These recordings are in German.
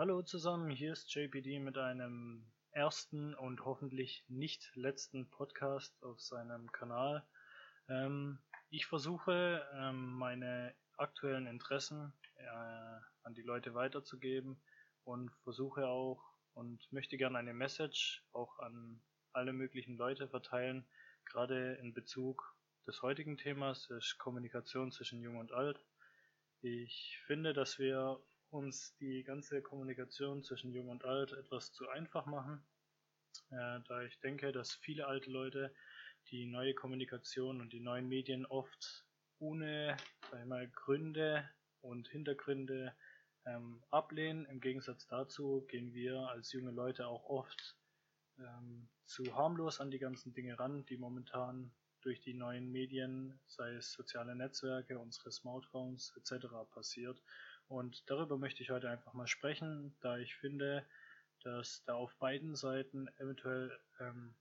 Hallo zusammen, hier ist JPD mit einem ersten und hoffentlich nicht letzten Podcast auf seinem Kanal. Ähm, ich versuche ähm, meine aktuellen Interessen äh, an die Leute weiterzugeben und versuche auch und möchte gerne eine Message auch an alle möglichen Leute verteilen, gerade in Bezug des heutigen Themas ist Kommunikation zwischen Jung und Alt. Ich finde, dass wir uns die ganze Kommunikation zwischen Jung und Alt etwas zu einfach machen, äh, da ich denke, dass viele alte Leute die neue Kommunikation und die neuen Medien oft ohne sag ich mal, Gründe und Hintergründe ähm, ablehnen. Im Gegensatz dazu gehen wir als junge Leute auch oft ähm, zu harmlos an die ganzen Dinge ran, die momentan durch die neuen Medien, sei es soziale Netzwerke, unsere Smartphones etc. passiert. Und darüber möchte ich heute einfach mal sprechen, da ich finde, dass da auf beiden Seiten eventuell ähm,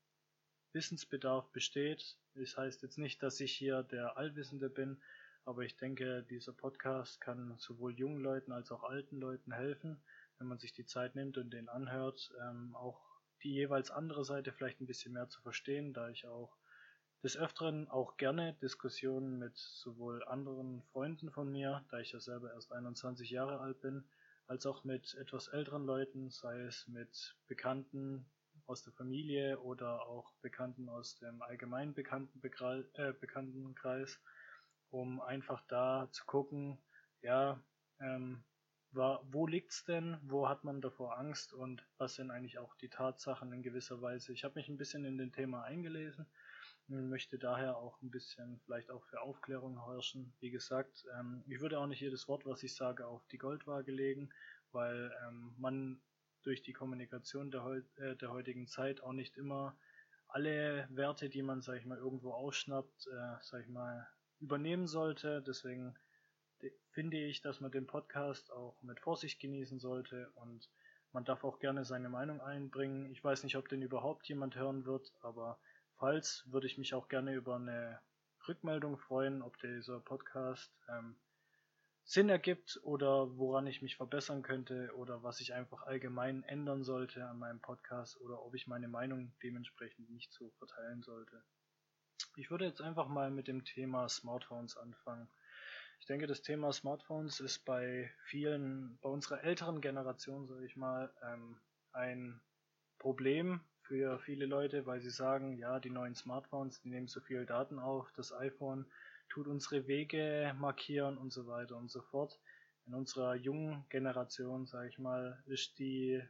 Wissensbedarf besteht. Das heißt jetzt nicht, dass ich hier der Allwissende bin, aber ich denke, dieser Podcast kann sowohl jungen Leuten als auch alten Leuten helfen, wenn man sich die Zeit nimmt und den anhört, ähm, auch die jeweils andere Seite vielleicht ein bisschen mehr zu verstehen, da ich auch des Öfteren auch gerne Diskussionen mit sowohl anderen Freunden von mir, da ich ja selber erst 21 Jahre alt bin, als auch mit etwas älteren Leuten, sei es mit Bekannten aus der Familie oder auch Bekannten aus dem allgemeinen Bekannten äh, Bekanntenkreis, um einfach da zu gucken, ja, ähm, wo liegt's denn, wo hat man davor Angst und was sind eigentlich auch die Tatsachen in gewisser Weise. Ich habe mich ein bisschen in den Thema eingelesen möchte daher auch ein bisschen vielleicht auch für Aufklärung herrschen. Wie gesagt, ähm, ich würde auch nicht jedes Wort, was ich sage, auf die Goldwaage legen, weil ähm, man durch die Kommunikation der, äh, der heutigen Zeit auch nicht immer alle Werte, die man, sag ich mal, irgendwo ausschnappt, äh, sag ich mal, übernehmen sollte. Deswegen finde ich, dass man den Podcast auch mit Vorsicht genießen sollte und man darf auch gerne seine Meinung einbringen. Ich weiß nicht, ob den überhaupt jemand hören wird, aber falls würde ich mich auch gerne über eine Rückmeldung freuen, ob dieser Podcast ähm, Sinn ergibt oder woran ich mich verbessern könnte oder was ich einfach allgemein ändern sollte an meinem Podcast oder ob ich meine Meinung dementsprechend nicht so verteilen sollte. Ich würde jetzt einfach mal mit dem Thema Smartphones anfangen. Ich denke, das Thema Smartphones ist bei vielen, bei unserer älteren Generation, sage ich mal, ähm, ein Problem für viele Leute, weil sie sagen, ja, die neuen Smartphones, die nehmen so viel Daten auf, das iPhone tut unsere Wege markieren und so weiter und so fort. In unserer jungen Generation, sage ich mal, ist die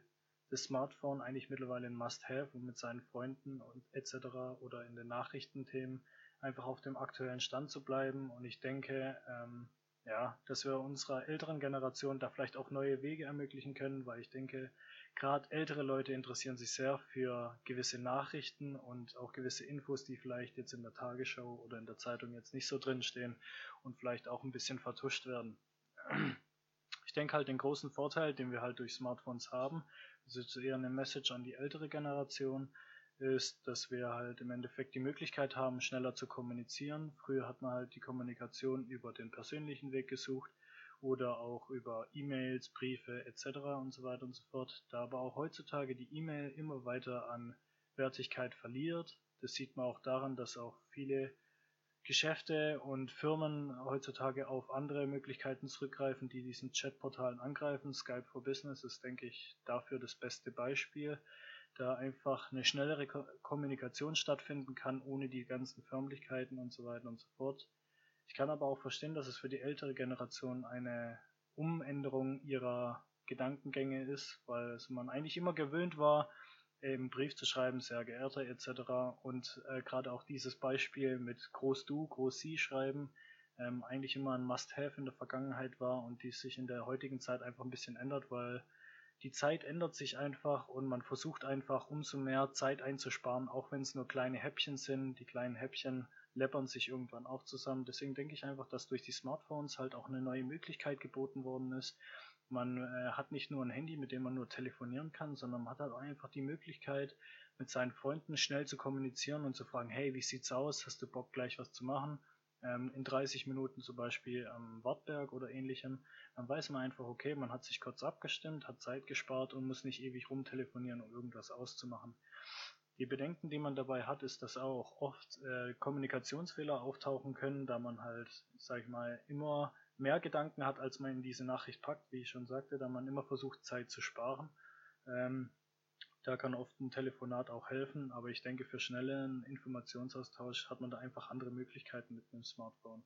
das Smartphone eigentlich mittlerweile ein Must-Have, um mit seinen Freunden und etc. oder in den Nachrichtenthemen einfach auf dem aktuellen Stand zu bleiben. Und ich denke, ähm, ja, dass wir unserer älteren Generation da vielleicht auch neue Wege ermöglichen können, weil ich denke, gerade ältere Leute interessieren sich sehr für gewisse Nachrichten und auch gewisse Infos, die vielleicht jetzt in der Tagesschau oder in der Zeitung jetzt nicht so drinstehen und vielleicht auch ein bisschen vertuscht werden. Ich denke halt den großen Vorteil, den wir halt durch Smartphones haben, das ist eher eine Message an die ältere Generation, ist, dass wir halt im Endeffekt die Möglichkeit haben, schneller zu kommunizieren. Früher hat man halt die Kommunikation über den persönlichen Weg gesucht oder auch über E-Mails, Briefe etc. und so weiter und so fort. Da aber auch heutzutage die E-Mail immer weiter an Wertigkeit verliert. Das sieht man auch daran, dass auch viele Geschäfte und Firmen heutzutage auf andere Möglichkeiten zurückgreifen, die diesen Chatportalen angreifen. Skype for Business ist, denke ich, dafür das beste Beispiel da einfach eine schnellere Kommunikation stattfinden kann, ohne die ganzen Förmlichkeiten und so weiter und so fort. Ich kann aber auch verstehen, dass es für die ältere Generation eine Umänderung ihrer Gedankengänge ist, weil man eigentlich immer gewöhnt war, eben Brief zu schreiben, sehr geehrter etc. Und äh, gerade auch dieses Beispiel mit Groß Du, Groß Sie schreiben, ähm, eigentlich immer ein Must-Have in der Vergangenheit war und die sich in der heutigen Zeit einfach ein bisschen ändert, weil die Zeit ändert sich einfach und man versucht einfach umso mehr Zeit einzusparen, auch wenn es nur kleine Häppchen sind. Die kleinen Häppchen läppern sich irgendwann auch zusammen. Deswegen denke ich einfach, dass durch die Smartphones halt auch eine neue Möglichkeit geboten worden ist. Man äh, hat nicht nur ein Handy, mit dem man nur telefonieren kann, sondern man hat halt einfach die Möglichkeit, mit seinen Freunden schnell zu kommunizieren und zu fragen, hey, wie sieht's aus? Hast du Bock, gleich was zu machen? ähm, in 30 Minuten zum Beispiel am Wartberg oder ähnlichem, dann weiß man einfach, okay, man hat sich kurz abgestimmt, hat Zeit gespart und muss nicht ewig rumtelefonieren, um irgendwas auszumachen. Die Bedenken, die man dabei hat, ist, dass auch oft äh, Kommunikationsfehler auftauchen können, da man halt, sag ich mal, immer mehr Gedanken hat, als man in diese Nachricht packt, wie ich schon sagte, da man immer versucht, Zeit zu sparen. Ähm, da kann oft ein Telefonat auch helfen, aber ich denke, für schnellen Informationsaustausch hat man da einfach andere Möglichkeiten mit einem Smartphone.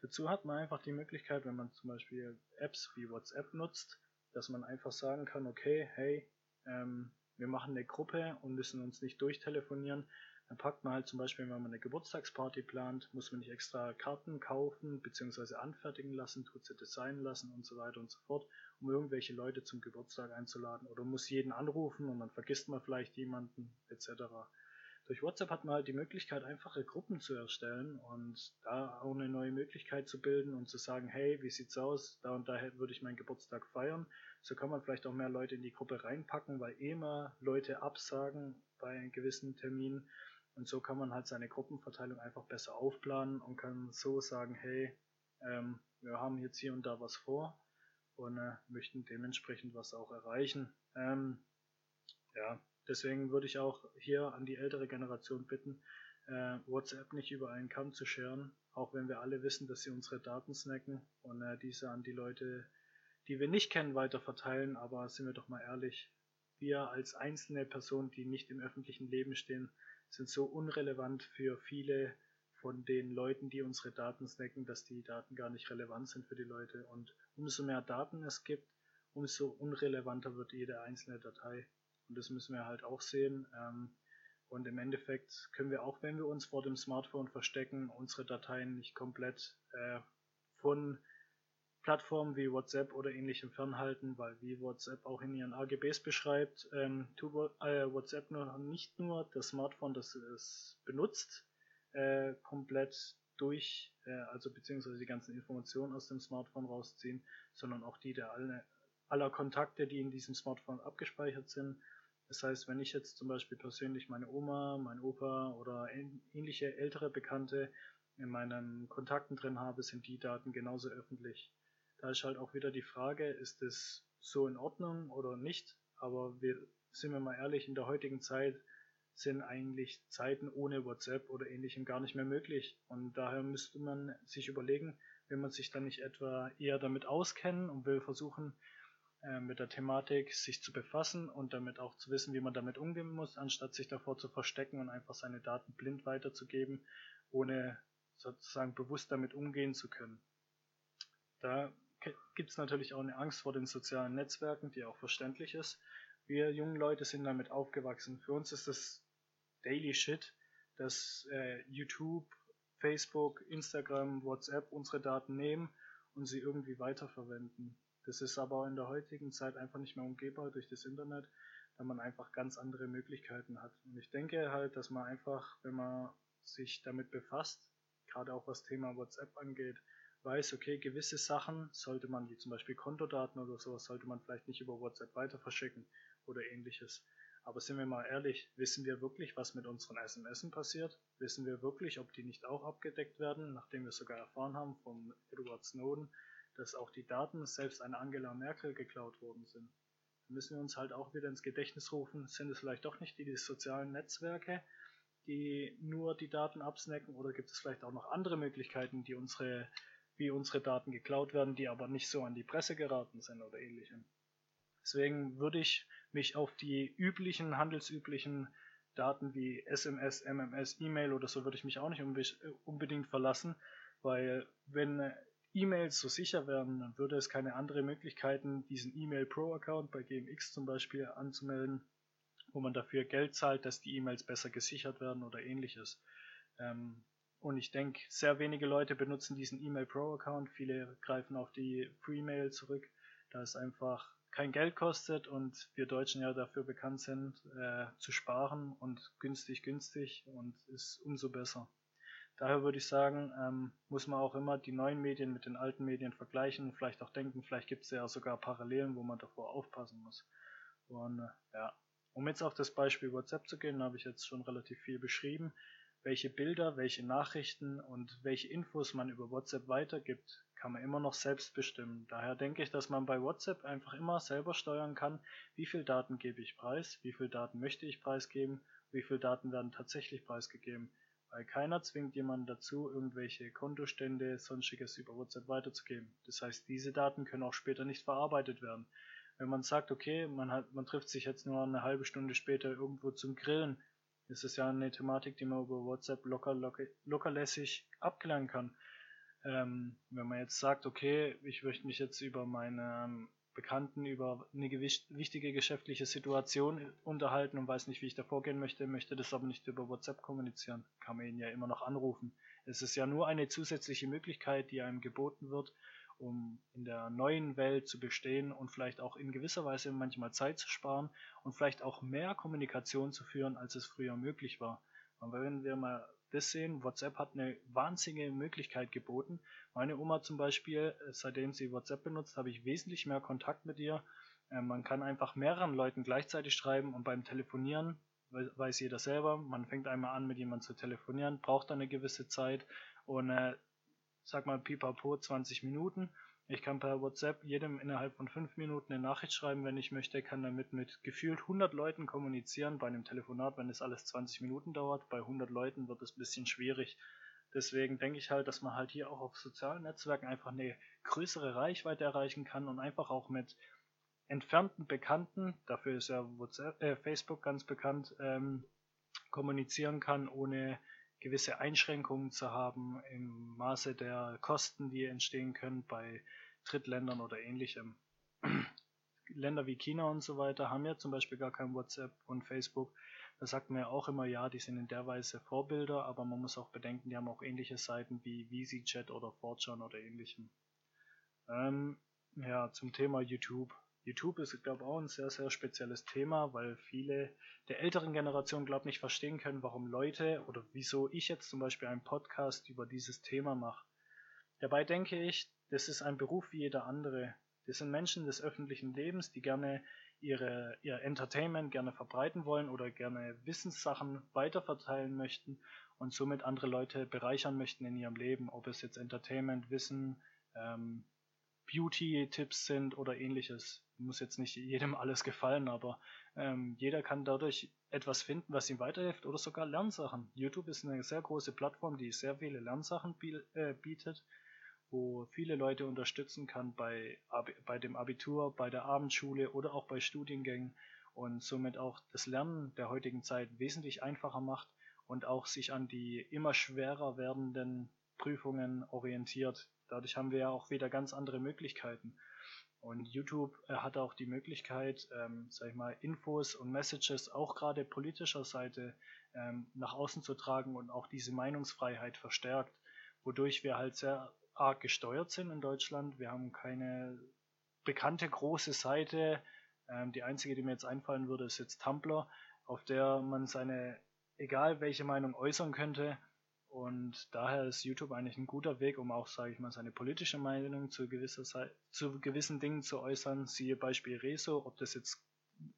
Dazu hat man einfach die Möglichkeit, wenn man zum Beispiel Apps wie WhatsApp nutzt, dass man einfach sagen kann, okay, hey, ähm, wir machen eine Gruppe und müssen uns nicht durchtelefonieren, dann packt man halt zum Beispiel, wenn man eine Geburtstagsparty plant, muss man nicht extra Karten kaufen bzw. anfertigen lassen, tut sie designen lassen und so weiter und so fort, um irgendwelche Leute zum Geburtstag einzuladen oder muss jeden anrufen und dann vergisst man vielleicht jemanden etc. Durch WhatsApp hat man halt die Möglichkeit, einfache Gruppen zu erstellen und da auch eine neue Möglichkeit zu bilden und zu sagen, hey, wie sieht's aus? Da und da würde ich meinen Geburtstag feiern. So kann man vielleicht auch mehr Leute in die Gruppe reinpacken, weil eh immer Leute absagen bei gewissen Terminen und so kann man halt seine Gruppenverteilung einfach besser aufplanen und kann so sagen, hey, ähm, wir haben jetzt hier und da was vor und äh, möchten dementsprechend was auch erreichen. Ähm, ja, deswegen würde ich auch hier an die ältere Generation bitten, äh, WhatsApp nicht über einen Kamm zu scheren, auch wenn wir alle wissen, dass sie unsere Daten snacken und äh, diese an die Leute, die wir nicht kennen, weiter verteilen. Aber sind wir doch mal ehrlich, wir als einzelne Person, die nicht im öffentlichen Leben stehen, sind so unrelevant für viele von den Leuten, die unsere Daten snacken, dass die Daten gar nicht relevant sind für die Leute. Und umso mehr Daten es gibt, umso unrelevanter wird jede einzelne Datei. Und das müssen wir halt auch sehen. Ähm, und im Endeffekt können wir auch, wenn wir uns vor dem Smartphone verstecken, unsere Dateien nicht komplett äh, von Plattformen wie WhatsApp oder ähnlichem fernhalten, weil wie WhatsApp auch in ihren AGBs beschreibt, ähm, tut äh, WhatsApp nur, nicht nur das Smartphone, das es benutzt, äh, komplett durch, äh, also beziehungsweise die ganzen Informationen aus dem Smartphone rausziehen, sondern auch die der alle, aller Kontakte, die in diesem Smartphone abgespeichert sind. Das heißt, wenn ich jetzt zum Beispiel persönlich meine Oma, mein Opa oder ähnliche ältere Bekannte in meinen Kontakten drin habe, sind die Daten genauso öffentlich. Da ist halt auch wieder die Frage, ist es so in Ordnung oder nicht? Aber wir sind wir mal ehrlich, in der heutigen Zeit sind eigentlich Zeiten ohne WhatsApp oder ähnlichem gar nicht mehr möglich. Und daher müsste man sich überlegen, wenn man sich dann nicht etwa eher damit auskennen und will versuchen, äh, mit der Thematik sich zu befassen und damit auch zu wissen, wie man damit umgehen muss, anstatt sich davor zu verstecken und einfach seine Daten blind weiterzugeben, ohne sozusagen bewusst damit umgehen zu können. Da gibt es natürlich auch eine Angst vor den sozialen Netzwerken, die auch verständlich ist. Wir jungen Leute sind damit aufgewachsen. Für uns ist das Daily Shit, dass äh, YouTube, Facebook, Instagram, WhatsApp unsere Daten nehmen und sie irgendwie weiterverwenden. Das ist aber in der heutigen Zeit einfach nicht mehr umgehbar durch das Internet, da man einfach ganz andere Möglichkeiten hat. Und ich denke halt, dass man einfach, wenn man sich damit befasst, gerade auch was Thema WhatsApp angeht, weiß, okay, gewisse Sachen sollte man, wie zum Beispiel Kontodaten oder sowas, sollte man vielleicht nicht über WhatsApp weiter verschicken oder ähnliches. Aber sind wir mal ehrlich, wissen wir wirklich, was mit unseren SMS passiert? Wissen wir wirklich, ob die nicht auch abgedeckt werden, nachdem wir sogar erfahren haben vom Edward Snowden, dass auch die Daten selbst an Angela Merkel geklaut worden sind? Da müssen wir uns halt auch wieder ins Gedächtnis rufen, sind es vielleicht doch nicht die, die sozialen Netzwerke, die nur die Daten absnacken oder gibt es vielleicht auch noch andere Möglichkeiten, die unsere wie unsere Daten geklaut werden, die aber nicht so an die Presse geraten sind oder ähnlichem. Deswegen würde ich mich auf die üblichen, handelsüblichen Daten wie SMS, MMS, E-Mail oder so würde ich mich auch nicht unbedingt verlassen, weil wenn E-Mails so sicher wären, dann würde es keine andere Möglichkeiten, diesen E-Mail Pro Account bei GMX zum Beispiel anzumelden, wo man dafür Geld zahlt, dass die E-Mails besser gesichert werden oder ähnliches. Ähm, und ich denke, sehr wenige Leute benutzen diesen E-Mail Pro Account. Viele greifen auf die Free-Mail zurück, da es einfach kein Geld kostet und wir Deutschen ja dafür bekannt sind, äh, zu sparen und günstig günstig und ist umso besser. Daher würde ich sagen, ähm, muss man auch immer die neuen Medien mit den alten Medien vergleichen und vielleicht auch denken, vielleicht gibt es ja sogar Parallelen, wo man davor aufpassen muss. Und äh, ja, um jetzt auf das Beispiel WhatsApp zu gehen, habe ich jetzt schon relativ viel beschrieben. welche Bilder, welche Nachrichten und welche Infos man über WhatsApp weitergibt, kann man immer noch selbst bestimmen. Daher denke ich, dass man bei WhatsApp einfach immer selber steuern kann, wie viel Daten gebe ich preis, wie viel Daten möchte ich preisgeben, wie viel Daten werden tatsächlich preisgegeben. Weil keiner zwingt jemanden dazu, irgendwelche Kontostände, sonstiges über WhatsApp weiterzugeben. Das heißt, diese Daten können auch später nicht verarbeitet werden. Wenn man sagt, okay, man, hat, man trifft sich jetzt nur eine halbe Stunde später irgendwo zum Grillen, ist es ja eine Thematik, die man über WhatsApp locker, locker, lockerlässig abklären kann. Ähm, wenn man jetzt sagt, okay, ich möchte mich jetzt über meine ähm, Bekannten über eine wichtige geschäftliche Situation unterhalten und weiß nicht, wie ich da vorgehen möchte, möchte das aber nicht über WhatsApp kommunizieren, kann man ihn ja immer noch anrufen. Es ist ja nur eine zusätzliche Möglichkeit, die einem geboten wird, um in der neuen Welt zu bestehen und vielleicht auch in gewisser Weise manchmal Zeit zu sparen und vielleicht auch mehr Kommunikation zu führen, als es früher möglich war. Und wenn wir mal sehen, WhatsApp hat eine wahnsinnige Möglichkeit geboten. Meine Oma zum Beispiel, äh, seitdem sie WhatsApp benutzt, habe ich wesentlich mehr Kontakt mit ihr. Ähm, man kann einfach mehreren Leuten gleichzeitig schreiben und beim Telefonieren weiß jeder selber, man fängt einmal an mit jemandem zu telefonieren, braucht eine gewisse Zeit und äh, sag mal pipapo 20 Minuten. Ich kann per WhatsApp jedem innerhalb von 5 Minuten eine Nachricht schreiben, wenn ich möchte, kann damit mit gefühlt 100 Leuten kommunizieren. Bei einem Telefonat, wenn es alles 20 Minuten dauert, bei 100 Leuten wird es ein bisschen schwierig. Deswegen denke ich halt, dass man halt hier auch auf sozialen Netzwerken einfach eine größere Reichweite erreichen kann und einfach auch mit entfernten Bekannten, dafür ist ja WhatsApp, äh, Facebook ganz bekannt, ähm, kommunizieren kann, ohne gewisse Einschränkungen zu haben im Maße der Kosten, die entstehen können bei Drittländern oder ähnlichem. Länder wie China und so weiter haben ja zum Beispiel gar kein WhatsApp und Facebook. Da sagt man ja auch immer, ja, die sind in der Weise Vorbilder, aber man muss auch bedenken, die haben auch ähnliche Seiten wie VisiChat oder 4 oder ähnlichem. Ähm, ja, zum Thema YouTube. YouTube ist, glaube ich, auch ein sehr, sehr spezielles Thema, weil viele der älteren Generation, glaube ich, nicht verstehen können, warum Leute oder wieso ich jetzt zum Beispiel einen Podcast über dieses Thema mache. Dabei denke ich, das ist ein Beruf wie jeder andere. Das sind Menschen des öffentlichen Lebens, die gerne ihre, ihr Entertainment gerne verbreiten wollen oder gerne Wissenssachen weiterverteilen möchten und somit andere Leute bereichern möchten in ihrem Leben, ob es jetzt Entertainment, Wissen, ähm, Beauty-Tipps sind oder ähnliches. Muss jetzt nicht jedem alles gefallen, aber ähm, jeder kann dadurch etwas finden, was ihm weiterhilft oder sogar Lernsachen. YouTube ist eine sehr große Plattform, die sehr viele Lernsachen äh, bietet, wo viele Leute unterstützen kann bei, bei dem Abitur, bei der Abendschule oder auch bei Studiengängen und somit auch das Lernen der heutigen Zeit wesentlich einfacher macht und auch sich an die immer schwerer werdenden Prüfungen orientiert, Dadurch haben wir ja auch wieder ganz andere Möglichkeiten. Und YouTube äh, hat auch die Möglichkeit, ähm, sag ich mal, Infos und Messages auch gerade politischer Seite ähm, nach außen zu tragen und auch diese Meinungsfreiheit verstärkt, wodurch wir halt sehr arg gesteuert sind in Deutschland. Wir haben keine bekannte große Seite. Ähm, die einzige, die mir jetzt einfallen würde, ist jetzt Tumblr, auf der man seine, egal welche Meinung äußern könnte, und daher ist YouTube eigentlich ein guter Weg, um auch, sage ich mal, seine politische Meinung zu, gewisser zu gewissen Dingen zu äußern. Siehe Beispiel Rezo, ob das jetzt,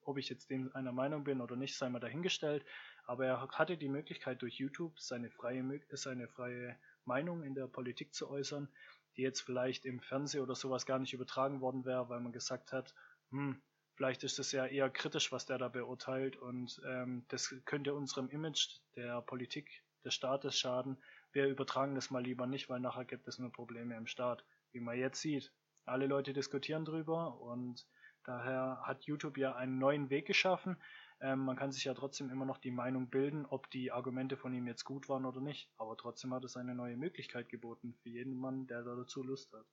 ob ich jetzt dem einer Meinung bin oder nicht, sei mal dahingestellt. Aber er hatte die Möglichkeit durch YouTube seine freie, seine freie Meinung in der Politik zu äußern, die jetzt vielleicht im Fernsehen oder sowas gar nicht übertragen worden wäre, weil man gesagt hat, hm, vielleicht ist es ja eher kritisch, was der da beurteilt und ähm, das könnte unserem Image der Politik des Staates schaden. Wir übertragen das mal lieber nicht, weil nachher gibt es nur Probleme im Staat. Wie man jetzt sieht, alle Leute diskutieren drüber und daher hat YouTube ja einen neuen Weg geschaffen. Ähm, man kann sich ja trotzdem immer noch die Meinung bilden, ob die Argumente von ihm jetzt gut waren oder nicht. Aber trotzdem hat es eine neue Möglichkeit geboten für jeden Mann, der dazu Lust hat.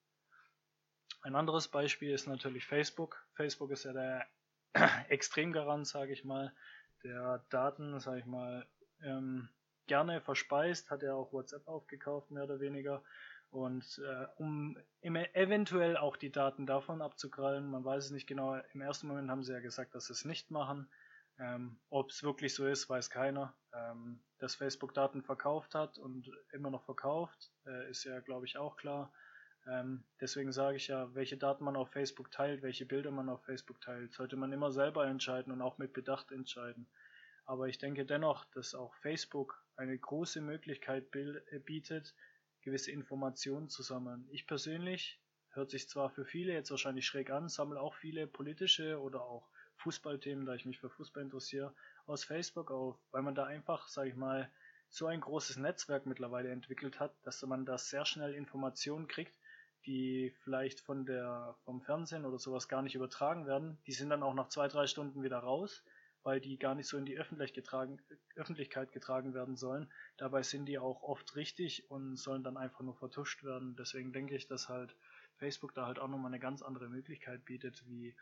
Ein anderes Beispiel ist natürlich Facebook. Facebook ist ja der Extremgarant, sage ich mal, der Daten, sage ich mal, ähm, gerne verspeist, hat er auch WhatsApp aufgekauft, mehr oder weniger. Und äh, um eventuell auch die Daten davon abzukrallen, man weiß es nicht genau, im ersten Moment haben sie ja gesagt, dass sie es nicht machen. Ähm, Ob es wirklich so ist, weiß keiner. Ähm, dass Facebook Daten verkauft hat und immer noch verkauft, äh, ist ja, glaube ich, auch klar. Ähm, deswegen sage ich ja, welche Daten man auf Facebook teilt, welche Bilder man auf Facebook teilt, sollte man immer selber entscheiden und auch mit Bedacht entscheiden. Aber ich denke dennoch, dass auch Facebook eine große Möglichkeit äh, bietet, gewisse Informationen zu sammeln. Ich persönlich, hört sich zwar für viele jetzt wahrscheinlich schräg an, sammle auch viele politische oder auch Fußballthemen, da ich mich für Fußball interessiere, aus Facebook auf, weil man da einfach, sage ich mal, so ein großes Netzwerk mittlerweile entwickelt hat, dass man da sehr schnell Informationen kriegt, die vielleicht von der, vom Fernsehen oder sowas gar nicht übertragen werden. Die sind dann auch nach zwei, drei Stunden wieder raus, weil die gar nicht so in die Öffentlich getragen, Öffentlichkeit getragen werden sollen. Dabei sind die auch oft richtig und sollen dann einfach nur vertuscht werden. Deswegen denke ich, dass halt Facebook da halt auch nochmal eine ganz andere Möglichkeit bietet, wie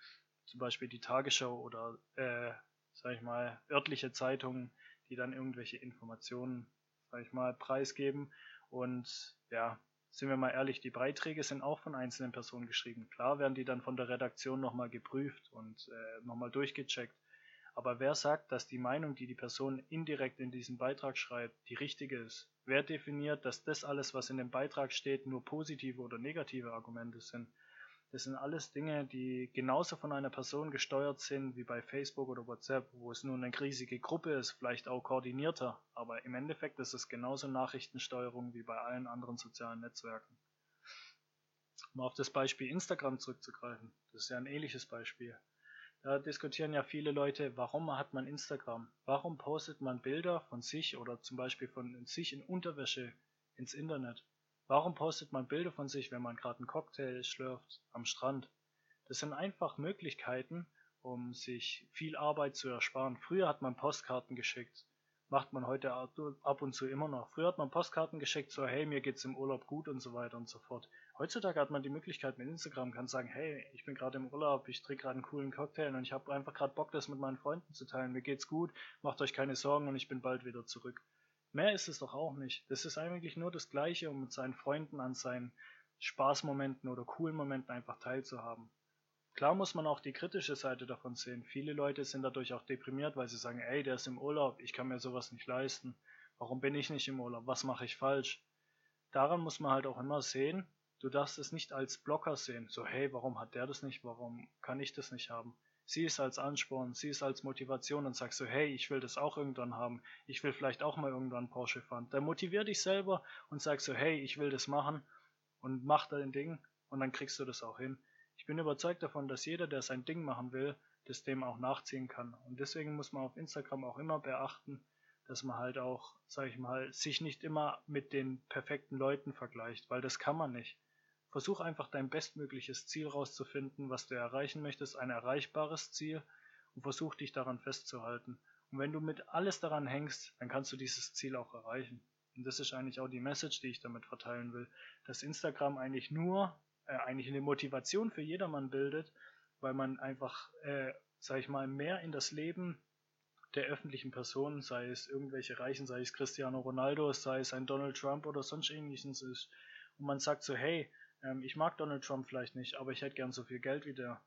zum Beispiel die Tagesschau oder, äh, sag ich mal, örtliche Zeitungen, die dann irgendwelche Informationen, sag ich mal, preisgeben. Und ja, sind wir mal ehrlich, die Beiträge sind auch von einzelnen Personen geschrieben. Klar werden die dann von der Redaktion nochmal geprüft und äh, nochmal durchgecheckt. Aber wer sagt, dass die Meinung, die die Person indirekt in diesem Beitrag schreibt, die richtige ist? Wer definiert, dass das alles, was in dem Beitrag steht, nur positive oder negative Argumente sind? Das sind alles Dinge, die genauso von einer Person gesteuert sind wie bei Facebook oder WhatsApp, wo es nur eine riesige Gruppe ist, vielleicht auch koordinierter, aber im Endeffekt ist es genauso Nachrichtensteuerung wie bei allen anderen sozialen Netzwerken. Um auf das Beispiel Instagram zurückzugreifen, das ist ja ein ähnliches Beispiel. Da diskutieren ja viele Leute, warum hat man Instagram? Warum postet man Bilder von sich oder zum Beispiel von sich in Unterwäsche ins Internet? Warum postet man Bilder von sich, wenn man gerade einen Cocktail schlürft am Strand? Das sind einfach Möglichkeiten, um sich viel Arbeit zu ersparen. Früher hat man Postkarten geschickt. Macht man heute ab und zu immer noch. Früher hat man Postkarten geschickt, so hey, mir geht's im Urlaub gut und so weiter und so fort. Heutzutage hat man die Möglichkeit mit Instagram, kann sagen, hey, ich bin gerade im Urlaub, ich trinke gerade einen coolen Cocktail und ich habe einfach gerade Bock, das mit meinen Freunden zu teilen. Mir geht's gut, macht euch keine Sorgen und ich bin bald wieder zurück. Mehr ist es doch auch nicht. Das ist eigentlich nur das Gleiche, um mit seinen Freunden an seinen Spaßmomenten oder coolen Momenten einfach teilzuhaben. Klar muss man auch die kritische Seite davon sehen. Viele Leute sind dadurch auch deprimiert, weil sie sagen, ey, der ist im Urlaub, ich kann mir sowas nicht leisten. Warum bin ich nicht im Urlaub? Was mache ich falsch? Daran muss man halt auch immer sehen, du darfst es nicht als Blocker sehen. So, hey, warum hat der das nicht? Warum kann ich das nicht haben? sieh es als Ansporn, sieh es als Motivation und sagst so, hey, ich will das auch irgendwann haben, ich will vielleicht auch mal irgendwann Porsche fahren. Dann motivier dich selber und sag so, hey, ich will das machen und mach dein Ding und dann kriegst du das auch hin. Ich bin überzeugt davon, dass jeder, der sein Ding machen will, das dem auch nachziehen kann. Und deswegen muss man auf Instagram auch immer beachten, dass man halt auch, sag ich mal, sich nicht immer mit den perfekten Leuten vergleicht, weil das kann man nicht. Versuch einfach dein bestmögliches Ziel rauszufinden, was du erreichen möchtest, ein erreichbares Ziel und versuch dich daran festzuhalten. Und wenn du mit alles daran hängst, dann kannst du dieses Ziel auch erreichen. Und das ist eigentlich auch die Message, die ich damit verteilen will, dass Instagram eigentlich nur äh, eigentlich eine Motivation für jedermann bildet, weil man einfach, äh, sag ich mal, mehr in das Leben der öffentlichen Personen, sei es irgendwelche Reichen, sei es Cristiano Ronaldo, sei es ein Donald Trump oder sonst ähnliches ist. Und man sagt so, hey, ähm, ich mag Donald Trump vielleicht nicht, aber ich hätte gern so viel Geld wie der.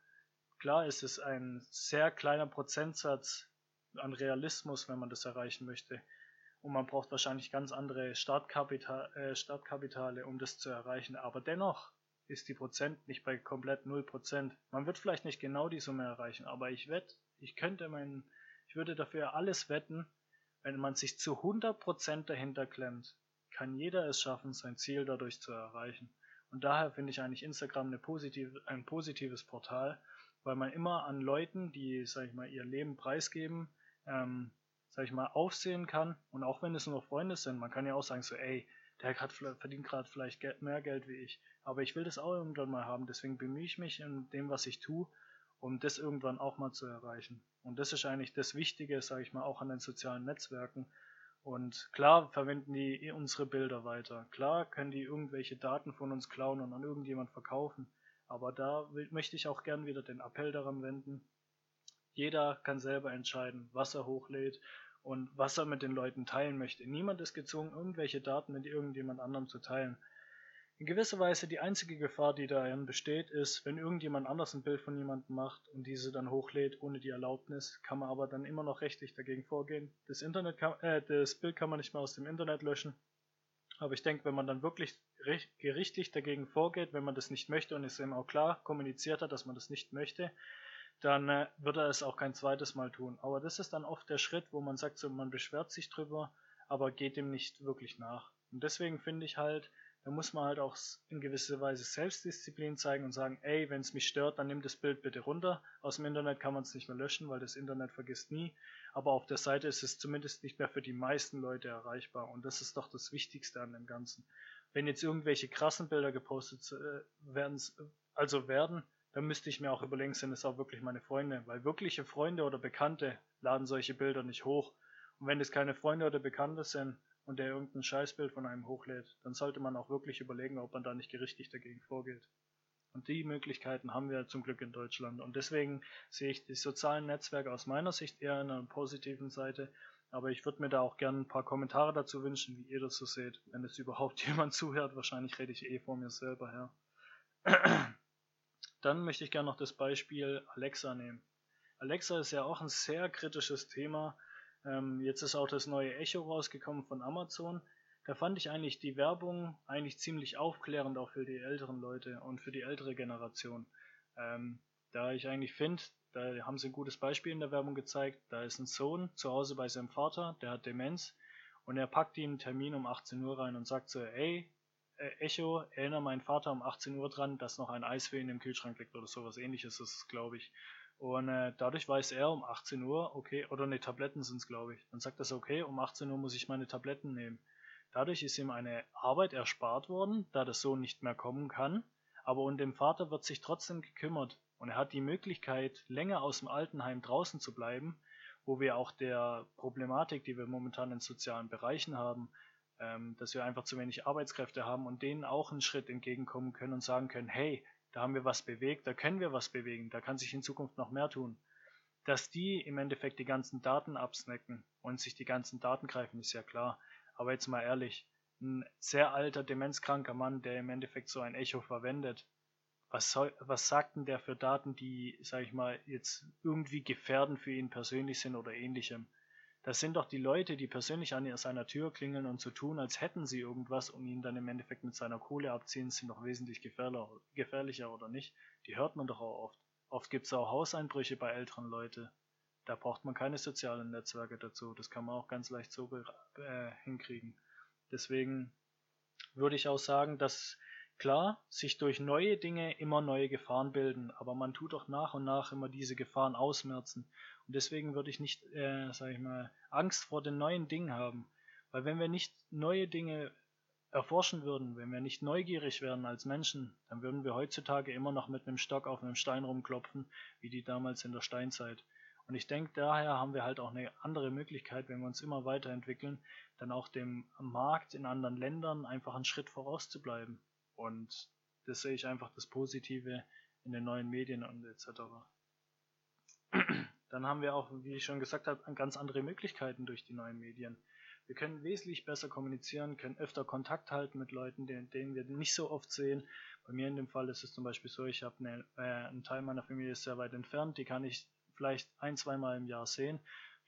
Klar ist es ein sehr kleiner Prozentsatz an Realismus, wenn man das erreichen möchte. Und man braucht wahrscheinlich ganz andere Startkapital, äh, Startkapitale, um das zu erreichen. Aber dennoch ist die Prozent nicht bei komplett 0%. Man wird vielleicht nicht genau die Summe erreichen, aber ich wette, ich könnte meinen, ich würde dafür alles wetten, wenn man sich zu 100% dahinter klemmt, kann jeder es schaffen, sein Ziel dadurch zu erreichen. Und daher finde ich eigentlich Instagram eine positive, ein positives Portal, weil man immer an Leuten, die, sag ich mal, ihr Leben preisgeben, ähm, sag ich mal, aufsehen kann. Und auch wenn es nur Freunde sind, man kann ja auch sagen so, ey, der grad, verdient gerade vielleicht mehr Geld wie ich. Aber ich will das auch irgendwann mal haben. Deswegen bemühe ich mich in dem, was ich tue, um das irgendwann auch mal zu erreichen. Und das ist eigentlich das Wichtige, sage ich mal, auch an den sozialen Netzwerken, und klar verwenden die unsere Bilder weiter. Klar können die irgendwelche Daten von uns klauen und an irgendjemand verkaufen. Aber da möchte ich auch gern wieder den Appell daran wenden. Jeder kann selber entscheiden, was er hochlädt und was er mit den Leuten teilen möchte. Niemand ist gezwungen, irgendwelche Daten mit irgendjemand anderem zu teilen. In gewisser Weise die einzige Gefahr, die darin besteht, ist, wenn irgendjemand anders ein Bild von jemandem macht und diese dann hochlädt ohne die Erlaubnis, kann man aber dann immer noch rechtlich dagegen vorgehen. Das, Internet kann, äh, das Bild kann man nicht mehr aus dem Internet löschen. Aber ich denke, wenn man dann wirklich gerichtlich dagegen vorgeht, wenn man das nicht möchte und es eben auch klar kommuniziert hat, dass man das nicht möchte, dann äh, wird er es auch kein zweites Mal tun. Aber das ist dann oft der Schritt, wo man sagt, so, man beschwert sich drüber, aber geht dem nicht wirklich nach. Und deswegen finde ich halt, da muss man halt auch in gewisser Weise Selbstdisziplin zeigen und sagen, ey, wenn es mich stört, dann nimm das Bild bitte runter. Aus dem Internet kann man es nicht mehr löschen, weil das Internet vergisst nie. Aber auf der Seite ist es zumindest nicht mehr für die meisten Leute erreichbar. Und das ist doch das Wichtigste an dem Ganzen. Wenn jetzt irgendwelche krassen Bilder gepostet äh, werden, also werden, dann müsste ich mir auch überlegen, sind es auch wirklich meine Freunde? Weil wirkliche Freunde oder Bekannte laden solche Bilder nicht hoch. Und wenn es keine Freunde oder Bekannte sind, und der irgendein Scheißbild von einem hochlädt, dann sollte man auch wirklich überlegen, ob man da nicht gerichtlich dagegen vorgeht. Und die Möglichkeiten haben wir zum Glück in Deutschland. Und deswegen sehe ich die sozialen Netzwerke aus meiner Sicht eher in einer positiven Seite. Aber ich würde mir da auch gerne ein paar Kommentare dazu wünschen, wie ihr das so seht. Wenn es überhaupt jemand zuhört, wahrscheinlich rede ich eh vor mir selber her. Dann möchte ich gerne noch das Beispiel Alexa nehmen. Alexa ist ja auch ein sehr kritisches Thema ähm, jetzt ist auch das neue Echo rausgekommen von Amazon. Da fand ich eigentlich die Werbung eigentlich ziemlich aufklärend auch für die älteren Leute und für die ältere Generation. Ähm, da ich eigentlich finde, da haben sie ein gutes Beispiel in der Werbung gezeigt. Da ist ein Sohn zu Hause bei seinem Vater, der hat Demenz und er packt ihm einen Termin um 18 Uhr rein und sagt so, ey, äh, Echo, erinnere meinen Vater um 18 Uhr dran, dass noch ein Eis für ihn im Kühlschrank liegt oder sowas ähnliches ist es, glaube ich. Und äh, dadurch weiß er um 18 Uhr, okay, oder ne, Tabletten sind es, glaube ich. Dann sagt er okay, um 18 Uhr muss ich meine Tabletten nehmen. Dadurch ist ihm eine Arbeit erspart worden, da das so nicht mehr kommen kann. Aber um den Vater wird sich trotzdem gekümmert. Und er hat die Möglichkeit, länger aus dem Altenheim draußen zu bleiben, wo wir auch der Problematik, die wir momentan in sozialen Bereichen haben, ähm, dass wir einfach zu wenig Arbeitskräfte haben und denen auch einen Schritt entgegenkommen können und sagen können, hey, da haben wir was bewegt, da können wir was bewegen, da kann sich in Zukunft noch mehr tun. Dass die im Endeffekt die ganzen Daten absnacken und sich die ganzen Daten greifen, ist ja klar. Aber jetzt mal ehrlich, ein sehr alter, demenzkranker Mann, der im Endeffekt so ein Echo verwendet, was, soll, was sagt denn der für Daten, die, sag ich mal, jetzt irgendwie gefährden für ihn persönlich sind oder ähnlichem? Das sind doch die Leute, die persönlich an seiner Tür klingeln und so tun, als hätten sie irgendwas und ihn dann im Endeffekt mit seiner Kohle abziehen, sind doch wesentlich gefährlicher oder nicht. Die hört man doch auch oft. Oft gibt es auch Hauseinbrüche bei älteren Leuten. Da braucht man keine sozialen Netzwerke dazu. Das kann man auch ganz leicht so äh, hinkriegen. Deswegen würde ich auch sagen, dass klar sich durch neue Dinge immer neue Gefahren bilden, aber man tut auch nach und nach immer diese Gefahren ausmerzen. Und deswegen würde ich nicht, äh, sag ich mal, Angst vor den neuen Dingen haben. Weil wenn wir nicht neue Dinge erforschen würden, wenn wir nicht neugierig wären als Menschen, dann würden wir heutzutage immer noch mit einem Stock auf einem Stein rumklopfen, wie die damals in der Steinzeit. Und ich denke, daher haben wir halt auch eine andere Möglichkeit, wenn wir uns immer weiterentwickeln, dann auch dem Markt in anderen Ländern einfach einen Schritt voraus zu bleiben. Und das sehe ich einfach das Positive in den neuen Medien und etc. Dann haben wir auch, wie ich schon gesagt habe, ganz andere Möglichkeiten durch die neuen Medien. Wir können wesentlich besser kommunizieren, können öfter Kontakt halten mit Leuten, denen, denen wir nicht so oft sehen. Bei mir in dem Fall ist es zum Beispiel so, ich habe eine, äh, einen Teil meiner Familie ist sehr weit entfernt, die kann ich vielleicht ein, zweimal im Jahr sehen.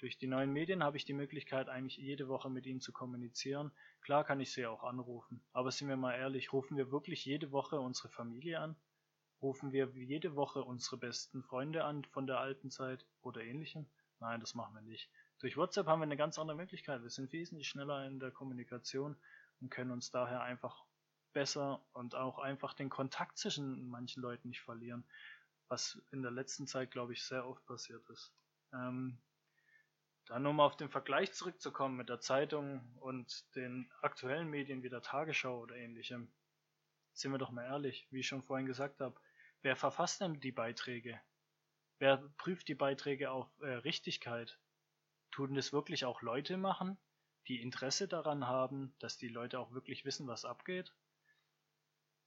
Durch die neuen Medien habe ich die Möglichkeit, eigentlich jede Woche mit ihnen zu kommunizieren. Klar kann ich sie auch anrufen, aber sind wir mal ehrlich, rufen wir wirklich jede Woche unsere Familie an? Rufen wir jede Woche unsere besten Freunde an von der alten Zeit oder ähnlichem? Nein, das machen wir nicht. Durch WhatsApp haben wir eine ganz andere Möglichkeit. Wir sind wesentlich schneller in der Kommunikation und können uns daher einfach besser und auch einfach den Kontakt zwischen manchen Leuten nicht verlieren, was in der letzten Zeit, glaube ich, sehr oft passiert ist. Ähm, dann um auf den Vergleich zurückzukommen mit der Zeitung und den aktuellen Medien wie der Tagesschau oder ähnlichem, sind wir doch mal ehrlich, wie ich schon vorhin gesagt habe, Wer verfasst denn die Beiträge? Wer prüft die Beiträge auf äh, Richtigkeit? Tun das wirklich auch Leute machen, die Interesse daran haben, dass die Leute auch wirklich wissen, was abgeht?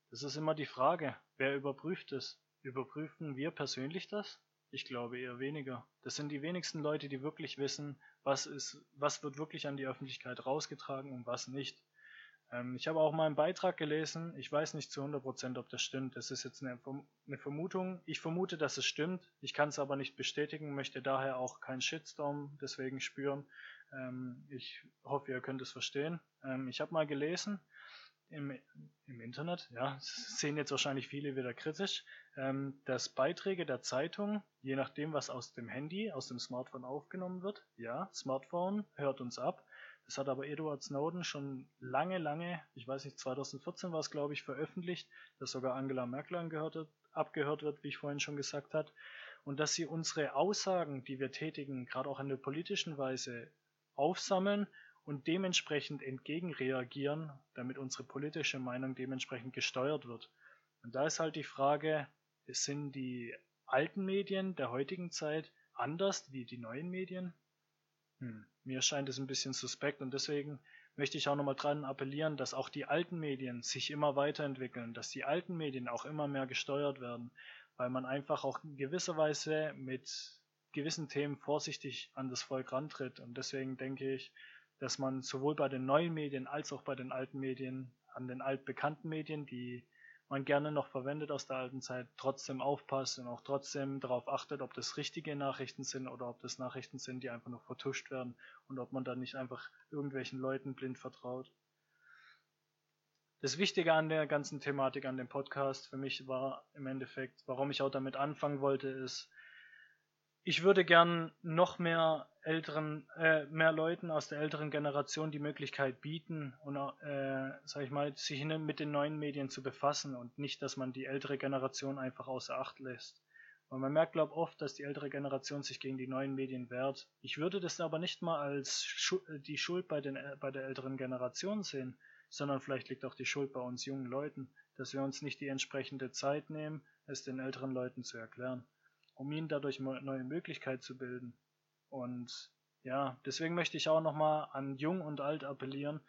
Das ist immer die Frage. Wer überprüft es? Überprüfen wir persönlich das? Ich glaube eher weniger. Das sind die wenigsten Leute, die wirklich wissen, was ist, was wird wirklich an die Öffentlichkeit rausgetragen und was nicht. Ähm, ich habe auch mal einen Beitrag gelesen, ich weiß nicht zu 100%, ob das stimmt, das ist jetzt eine, eine Vermutung. Ich vermute, dass es stimmt, ich kann es aber nicht bestätigen, möchte daher auch keinen Shitstorm deswegen spüren. Ähm, ich hoffe, ihr könnt es verstehen. Ähm, ich habe mal gelesen, im, im Internet, ja, sehen jetzt wahrscheinlich viele wieder kritisch, ähm, dass Beiträge der Zeitung, je nachdem, was aus dem Handy, aus dem Smartphone aufgenommen wird, ja, Smartphone hört uns ab. Das hat aber Edward Snowden schon lange, lange, ich weiß nicht, 2014 war es, glaube ich, veröffentlicht, dass sogar Angela Merkel angehört, abgehört wird, wie ich vorhin schon gesagt habe. Und dass sie unsere Aussagen, die wir tätigen, gerade auch in der politischen Weise, aufsammeln und dementsprechend entgegenreagieren, damit unsere politische Meinung dementsprechend gesteuert wird. Und da ist halt die Frage, sind die alten Medien der heutigen Zeit anders wie die neuen Medien? Hm, mir scheint es ein bisschen suspekt und deswegen möchte ich auch nochmal dran appellieren, dass auch die alten Medien sich immer weiterentwickeln, dass die alten Medien auch immer mehr gesteuert werden, weil man einfach auch in gewisser Weise mit gewissen Themen vorsichtig an das Volk rantritt. Und deswegen denke ich, dass man sowohl bei den neuen Medien als auch bei den alten Medien, an den altbekannten Medien, die man gerne noch verwendet aus der alten Zeit, trotzdem aufpasst und auch trotzdem darauf achtet, ob das richtige Nachrichten sind oder ob das Nachrichten sind, die einfach nur vertuscht werden und ob man da nicht einfach irgendwelchen Leuten blind vertraut. Das Wichtige an der ganzen Thematik, an dem Podcast für mich war im Endeffekt, warum ich auch damit anfangen wollte, ist, ich würde gern noch mehr älteren, äh, mehr Leuten aus der älteren Generation die Möglichkeit bieten und äh, sag ich mal, sich mit den neuen Medien zu befassen und nicht, dass man die ältere Generation einfach außer Acht lässt. Und man merkt, glaube ich, oft, dass die ältere Generation sich gegen die neuen Medien wehrt. Ich würde das aber nicht mal als Schu die Schuld bei, den, äh, bei der älteren Generation sehen, sondern vielleicht liegt auch die Schuld bei uns jungen Leuten, dass wir uns nicht die entsprechende Zeit nehmen, es den älteren Leuten zu erklären um ihnen dadurch neue Möglichkeiten zu bilden. Und ja, deswegen möchte ich auch nochmal an Jung und Alt appellieren,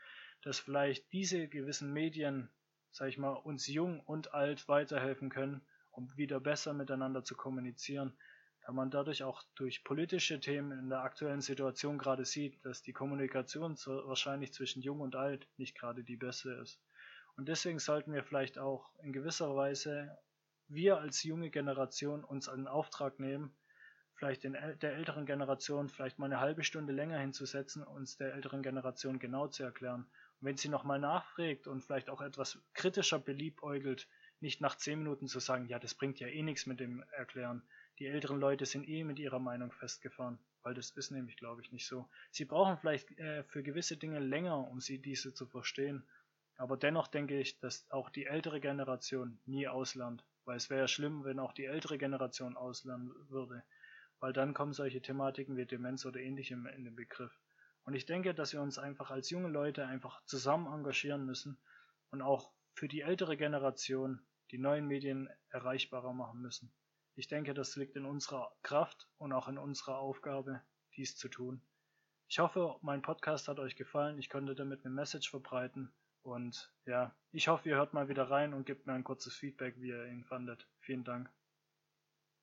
dass vielleicht diese gewissen Medien, sag ich mal, uns Jung und Alt weiterhelfen können, um wieder besser miteinander zu kommunizieren, da man dadurch auch durch politische Themen in der aktuellen Situation gerade sieht, dass die Kommunikation wahrscheinlich zwischen Jung und Alt nicht gerade die beste ist. Und deswegen sollten wir vielleicht auch in gewisser Weise wir als junge Generation uns einen Auftrag nehmen, vielleicht den, der älteren Generation vielleicht mal eine halbe Stunde länger hinzusetzen, uns der älteren Generation genau zu erklären. Und wenn sie nochmal nachfragt und vielleicht auch etwas kritischer beliebäugelt, nicht nach zehn Minuten zu sagen, ja, das bringt ja eh nichts mit dem Erklären. Die älteren Leute sind eh mit ihrer Meinung festgefahren, weil das ist nämlich, glaube ich, nicht so. Sie brauchen vielleicht äh, für gewisse Dinge länger, um sie diese zu verstehen. Aber dennoch denke ich, dass auch die ältere Generation nie auslernt. Weil es wäre ja schlimm, wenn auch die ältere Generation auslernen würde. Weil dann kommen solche Thematiken wie Demenz oder ähnlichem in den Begriff. Und ich denke, dass wir uns einfach als junge Leute einfach zusammen engagieren müssen und auch für die ältere Generation die neuen Medien erreichbarer machen müssen. Ich denke, das liegt in unserer Kraft und auch in unserer Aufgabe, dies zu tun. Ich hoffe, mein Podcast hat euch gefallen. Ich konnte damit eine Message verbreiten und ja, ich hoffe, ihr hört mal wieder rein und gebt mir ein kurzes Feedback, wie ihr ihn fandet. Vielen Dank.